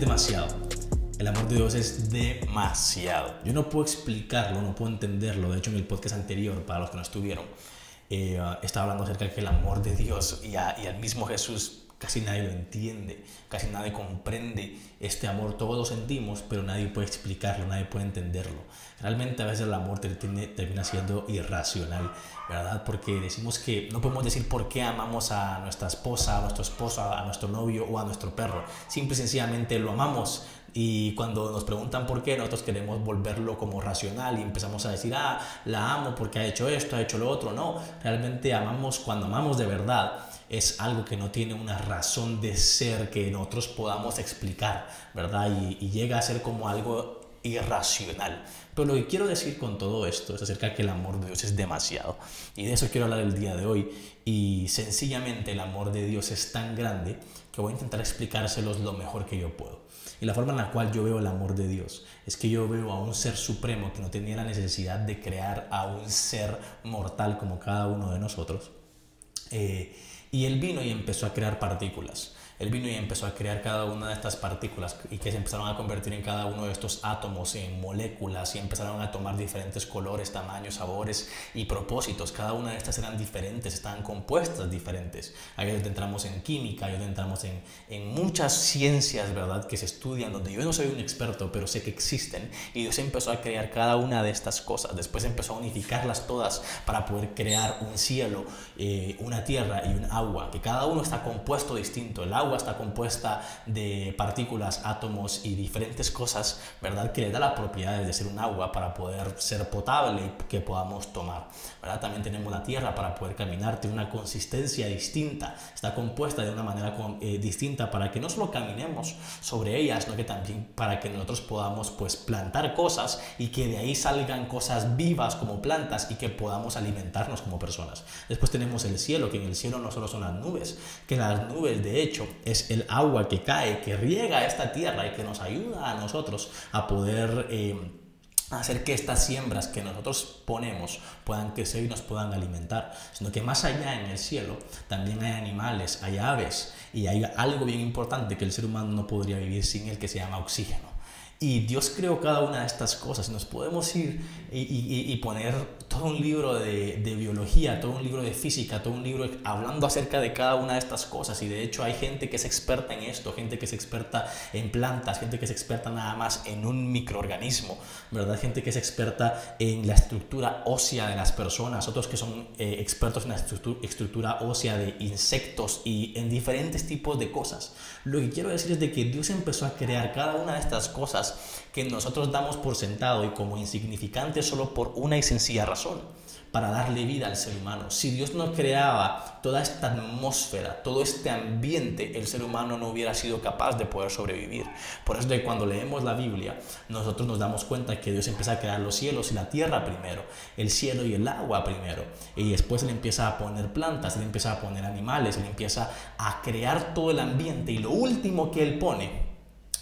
demasiado. El amor de Dios es demasiado. Yo no puedo explicarlo, no puedo entenderlo. De hecho, en el podcast anterior, para los que no estuvieron, eh, estaba hablando acerca de que el amor de Dios y al mismo Jesús casi nadie lo entiende, casi nadie comprende este amor. Todos lo sentimos, pero nadie puede explicarlo, nadie puede entenderlo. Realmente a veces el amor termina siendo irracional, ¿verdad? Porque decimos que no podemos decir por qué amamos a nuestra esposa, a nuestro esposo, a nuestro novio o a nuestro perro. Simple y sencillamente lo amamos. Y cuando nos preguntan por qué, nosotros queremos volverlo como racional y empezamos a decir, ah, la amo porque ha hecho esto, ha hecho lo otro. No, realmente amamos cuando amamos de verdad es algo que no tiene una razón de ser que nosotros podamos explicar, ¿verdad? Y, llega a ser como algo irracional. Pero lo que quiero decir con todo esto es acerca de que el amor de Dios es demasiado. Y de eso quiero hablar el día de hoy. Y sencillamente el amor de Dios es tan grande que voy a intentar explicárselos lo mejor que yo puedo. Y la forma en la cual yo veo el amor de Dios es que yo veo a un ser supremo que no tenía la necesidad de crear a un ser mortal como cada uno de nosotros. Eh, y él vino y empezó a crear partículas él vino y empezó a crear cada una de estas partículas y que se empezaron a convertir en cada uno de estos átomos en moléculas y empezaron a tomar diferentes colores, tamaños, sabores y propósitos. Cada una de estas eran diferentes, estaban compuestas diferentes. Ahí entramos en química, ahí entramos en, en muchas ciencias, ¿verdad?, que se estudian, donde yo no soy un experto, pero sé que existen. Y Dios empezó a crear cada una de estas cosas. Después empezó a unificarlas todas para poder crear un cielo, eh, una tierra y un agua, que cada uno está compuesto distinto. Está compuesta de partículas, átomos y diferentes cosas, ¿verdad? Que le da las propiedades de ser un agua para poder ser potable y que podamos tomar, ¿verdad? También tenemos la tierra para poder caminar, tiene una consistencia distinta, está compuesta de una manera eh, distinta para que no solo caminemos sobre ella, sino que también para que nosotros podamos pues plantar cosas y que de ahí salgan cosas vivas como plantas y que podamos alimentarnos como personas. Después tenemos el cielo, que en el cielo no solo son las nubes, que las nubes de hecho es el agua que cae, que riega esta tierra y que nos ayuda a nosotros a poder... Eh, hacer que estas siembras que nosotros ponemos puedan crecer y nos puedan alimentar, sino que más allá en el cielo también hay animales, hay aves y hay algo bien importante que el ser humano no podría vivir sin el que se llama oxígeno. Y Dios creó cada una de estas cosas. Nos podemos ir y, poner todo un libro de, de, biología, todo un libro de física, todo un libro hablando acerca de cada una de estas cosas. Y de hecho hay gente que es experta en esto, gente que es experta en plantas, gente que es experta nada más en un microorganismo, ¿verdad? Gente que es experta en la estructura ósea de las personas, otros que son eh, expertos en la estructura ósea de insectos y en diferentes tipos de cosas. Lo que quiero decir es de que Dios empezó a crear cada una de estas cosas que nosotros damos por sentado y como insignificantes solo por una y sencilla razón, para darle vida al ser humano. Si Dios no creaba toda esta atmósfera, todo este ambiente, el ser humano no hubiera sido capaz de poder sobrevivir. Por eso de cuando leemos la Biblia, nosotros nos damos cuenta que Dios empieza a crear los cielos y la tierra primero, el cielo y el agua primero, y después Él empieza a poner plantas, Él empieza a poner animales, Él empieza a crear todo el ambiente, y lo último que Él pone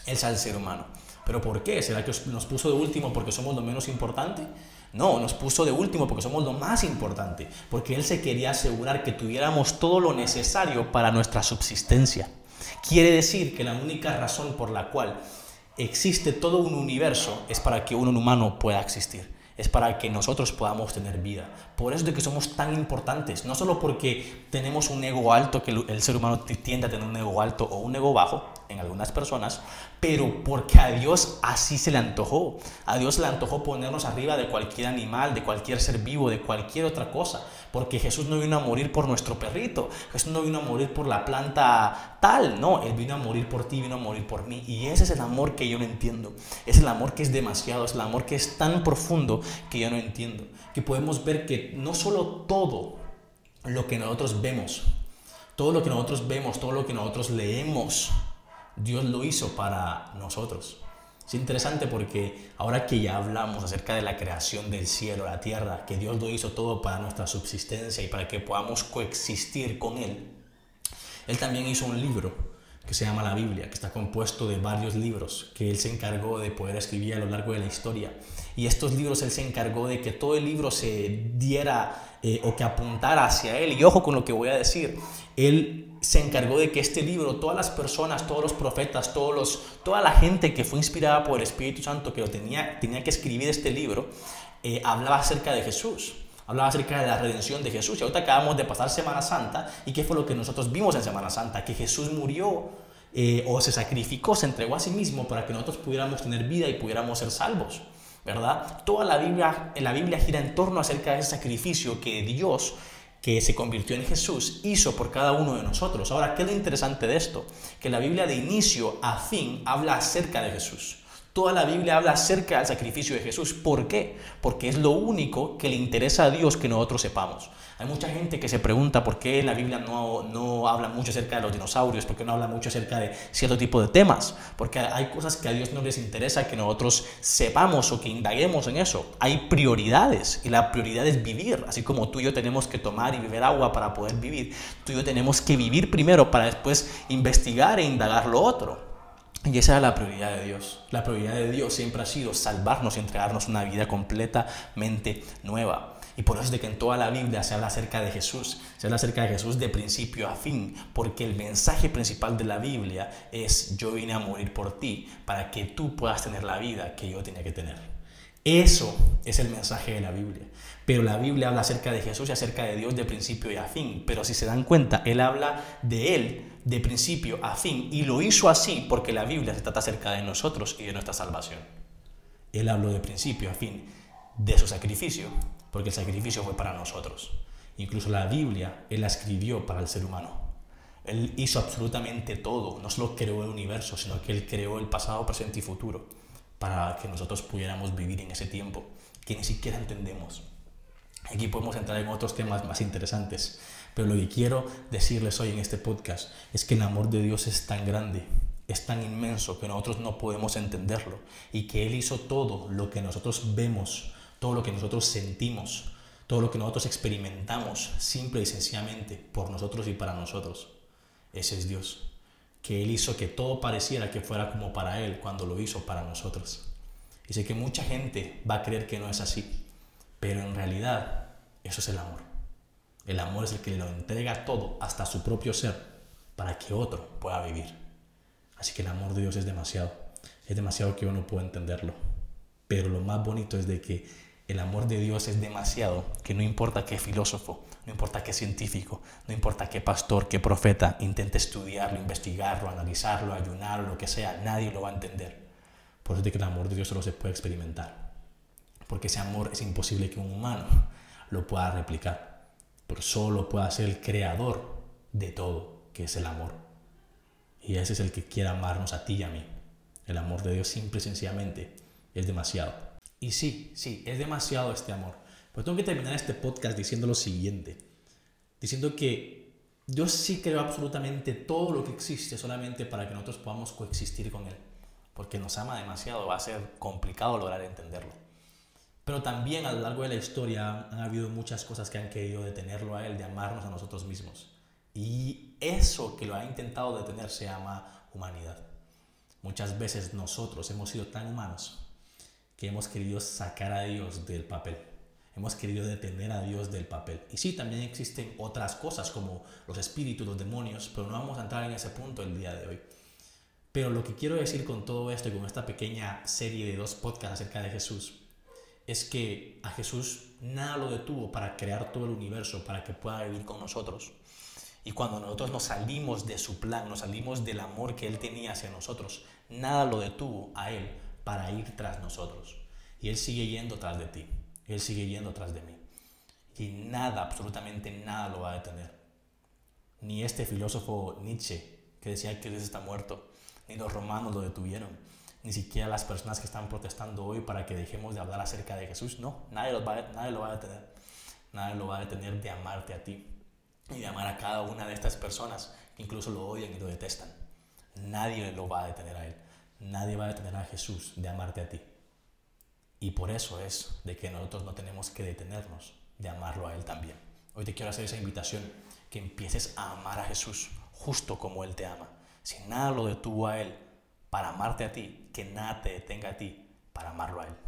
es al ser humano. ¿Pero por qué? ¿Será que nos puso de último porque somos lo menos importante? No, nos puso de último porque somos lo más importante, porque Él se quería asegurar que tuviéramos todo lo necesario para nuestra subsistencia. Quiere decir que la única razón por la cual existe todo un universo es para que un humano pueda existir es para que nosotros podamos tener vida. Por eso que somos tan importantes, no solo porque tenemos un ego alto, que el ser humano tiende a tener un ego alto o un ego bajo en algunas personas, pero porque a Dios así se le antojó. A Dios le antojó ponernos arriba de cualquier animal, de cualquier ser vivo, de cualquier otra cosa. Porque Jesús no vino a morir por nuestro perrito, Jesús no vino a morir por la planta tal, no, Él vino a morir por ti, vino a morir por mí. Y ese es el amor que yo no entiendo. Es el amor que es demasiado, es el amor que es tan profundo que yo no entiendo. Que podemos ver que no solo todo lo que nosotros vemos, todo lo que nosotros vemos, todo lo que nosotros leemos, Dios lo hizo para nosotros. Es interesante porque ahora que ya hablamos acerca de la creación del cielo, la tierra, que Dios lo hizo todo para nuestra subsistencia y para que podamos coexistir con Él, Él también hizo un libro que se llama la Biblia, que está compuesto de varios libros que él se encargó de poder escribir a lo largo de la historia. Y estos libros él se encargó de que todo el libro se diera eh, o que apuntara hacia él. Y ojo con lo que voy a decir, él se encargó de que este libro, todas las personas, todos los profetas, todos los, toda la gente que fue inspirada por el Espíritu Santo que lo tenía, tenía que escribir este libro, eh, hablaba acerca de Jesús hablaba acerca de la redención de Jesús. Y ahorita acabamos de pasar Semana Santa. ¿Y qué fue lo que nosotros vimos en Semana Santa? Que Jesús murió eh, o se sacrificó, se entregó a sí mismo para que nosotros pudiéramos tener vida y pudiéramos ser salvos. ¿Verdad? Toda la Biblia, la Biblia gira en torno acerca de ese sacrificio que Dios que se convirtió en Jesús, hizo por cada uno de nosotros. Ahora, ¿qué es lo interesante de esto? Que la Biblia de inicio a fin habla acerca de Jesús. Toda la Biblia habla acerca del sacrificio de Jesús. ¿Por qué? Porque es lo único que le interesa a Dios que nosotros sepamos. Hay mucha gente que se pregunta por qué la Biblia no, no habla mucho acerca de los dinosaurios, por qué no habla mucho acerca de cierto tipo de temas. Porque hay cosas que a Dios no les interesa que nosotros sepamos o que indaguemos en eso. Hay prioridades y la prioridad es vivir. Así como tú y yo tenemos que tomar y beber agua para poder vivir, tú y yo tenemos que vivir primero para después investigar e indagar lo otro. Y esa es la prioridad de Dios. La prioridad de Dios siempre ha sido salvarnos y entregarnos una vida completamente nueva. Y por eso es de que en toda la Biblia se habla acerca de Jesús, se habla acerca de Jesús de principio a fin, porque el mensaje principal de la Biblia es yo vine a morir por ti para que tú puedas tener la vida que yo tenía que tener. Eso es el mensaje de la Biblia. Pero la Biblia habla acerca de Jesús y acerca de Dios de principio y a fin. Pero si se dan cuenta, Él habla de Él de principio a fin. Y lo hizo así porque la Biblia se trata acerca de nosotros y de nuestra salvación. Él habló de principio a fin de su sacrificio, porque el sacrificio fue para nosotros. Incluso la Biblia, Él la escribió para el ser humano. Él hizo absolutamente todo. No solo creó el universo, sino que Él creó el pasado, presente y futuro para que nosotros pudiéramos vivir en ese tiempo que ni siquiera entendemos. Aquí podemos entrar en otros temas más interesantes, pero lo que quiero decirles hoy en este podcast es que el amor de Dios es tan grande, es tan inmenso que nosotros no podemos entenderlo y que Él hizo todo lo que nosotros vemos, todo lo que nosotros sentimos, todo lo que nosotros experimentamos, simple y sencillamente por nosotros y para nosotros. Ese es Dios, que Él hizo que todo pareciera que fuera como para Él cuando lo hizo para nosotros. Y sé que mucha gente va a creer que no es así, pero en realidad eso es el amor. El amor es el que lo entrega todo, hasta su propio ser, para que otro pueda vivir. Así que el amor de Dios es demasiado. Es demasiado que yo no puedo entenderlo. Pero lo más bonito es de que el amor de Dios es demasiado que no importa qué filósofo, no importa qué científico, no importa qué pastor, qué profeta intente estudiarlo, investigarlo, analizarlo, ayunarlo, lo que sea, nadie lo va a entender. Por eso es que el amor de Dios solo se puede experimentar porque ese amor es imposible que un humano lo pueda replicar, pero solo puede ser el creador de todo, que es el amor. Y ese es el que quiere amarnos a ti y a mí. El amor de Dios simple y sencillamente es demasiado. Y sí, sí, es demasiado este amor. Pero tengo que terminar este podcast diciendo lo siguiente. Diciendo que Dios sí creó absolutamente todo lo que existe solamente para que nosotros podamos coexistir con Él. Porque nos ama demasiado, va a ser complicado lograr entenderlo. Pero también a lo largo de la historia han habido muchas cosas que han querido detenerlo a él, de amarnos a nosotros mismos. Y eso que lo ha intentado detener se llama humanidad. Muchas veces nosotros hemos sido tan humanos que hemos querido sacar a Dios del papel. Hemos querido detener a Dios del papel. Y sí, también existen otras cosas como los espíritus, los demonios, pero no vamos a entrar en ese punto el día de hoy. Pero lo que quiero decir con todo esto y con esta pequeña serie de dos podcasts acerca de Jesús es que a Jesús nada lo detuvo para crear todo el universo, para que pueda vivir con nosotros. Y cuando nosotros nos salimos de su plan, nos salimos del amor que Él tenía hacia nosotros, nada lo detuvo a Él para ir tras nosotros. Y Él sigue yendo tras de ti, Él sigue yendo tras de mí. Y nada, absolutamente nada lo va a detener. Ni este filósofo Nietzsche, que decía que Dios está muerto, ni los romanos lo detuvieron ni siquiera las personas que están protestando hoy para que dejemos de hablar acerca de Jesús. No, nadie, lo va, nadie lo va a detener. Nadie lo va a detener de amarte a ti y de amar a cada una de estas personas que incluso lo odian y lo detestan. Nadie lo va a detener a él. Nadie va a detener a Jesús de amarte a ti. Y por eso es de que nosotros no tenemos que detenernos de amarlo a Él también. Hoy te quiero hacer esa invitación, que empieces a amar a Jesús justo como Él te ama Si nada lo detuvo a Él para amarte a ti, que nada te detenga a ti para amarlo a Él.